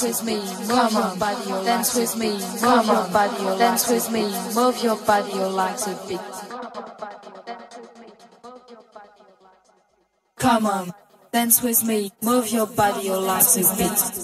dance with me, move your body, dance with me, move your body, your dance with me, move your body, your legs a bit. Come on, dance with me, move your body, your legs a bit.